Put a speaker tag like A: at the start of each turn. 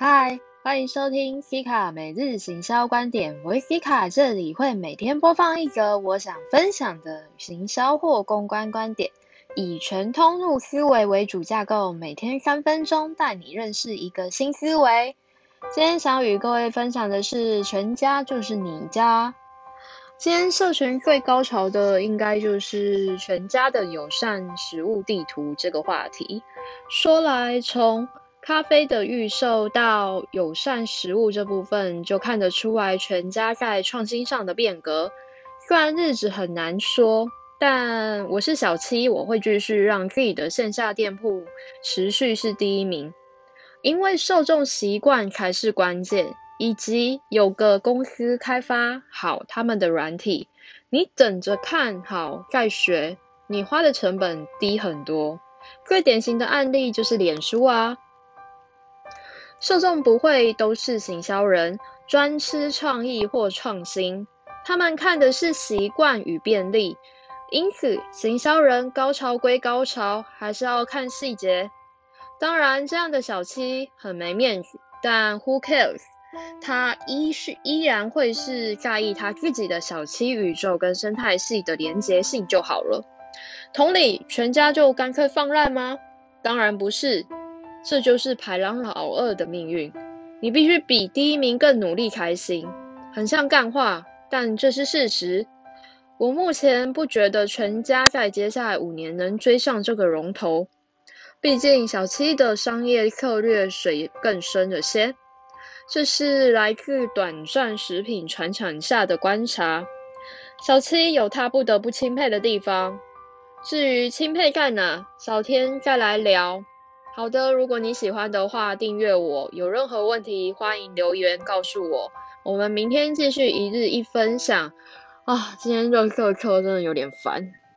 A: 嗨，欢迎收听 C 卡每日行销观点。我是 C 卡，这里会每天播放一则我想分享的行销或公关观点，以全通路思维为主架构，每天三分钟带你认识一个新思维。今天想与各位分享的是，全家就是你家。今天社群最高潮的，应该就是全家的友善食物地图这个话题。说来从咖啡的预售到友善食物这部分，就看得出来全家在创新上的变革。虽然日子很难说，但我是小七，我会继续让自己的线下店铺持续是第一名，因为受众习惯才是关键，以及有个公司开发好他们的软体，你等着看好再学，你花的成本低很多。最典型的案例就是脸书啊。受众不会都是行销人，专吃创意或创新，他们看的是习惯与便利。因此，行销人高潮归高潮，还是要看细节。当然，这样的小七很没面子，但 Who cares？他依是依然会是在意他自己的小七宇宙跟生态系的连结性就好了。同理，全家就干脆放烂吗？当然不是。这就是排狼老二的命运，你必须比第一名更努力才行。很像干话，但这是事实。我目前不觉得全家在接下来五年能追上这个龙头，毕竟小七的商业策略水更深了些。这是来自短暂食品传承下的观察。小七有他不得不钦佩的地方，至于钦佩在哪，小天再来聊。好的，如果你喜欢的话，订阅我。有任何问题，欢迎留言告诉我。我们明天继续一日一分享。啊，今天热课课真的有点烦。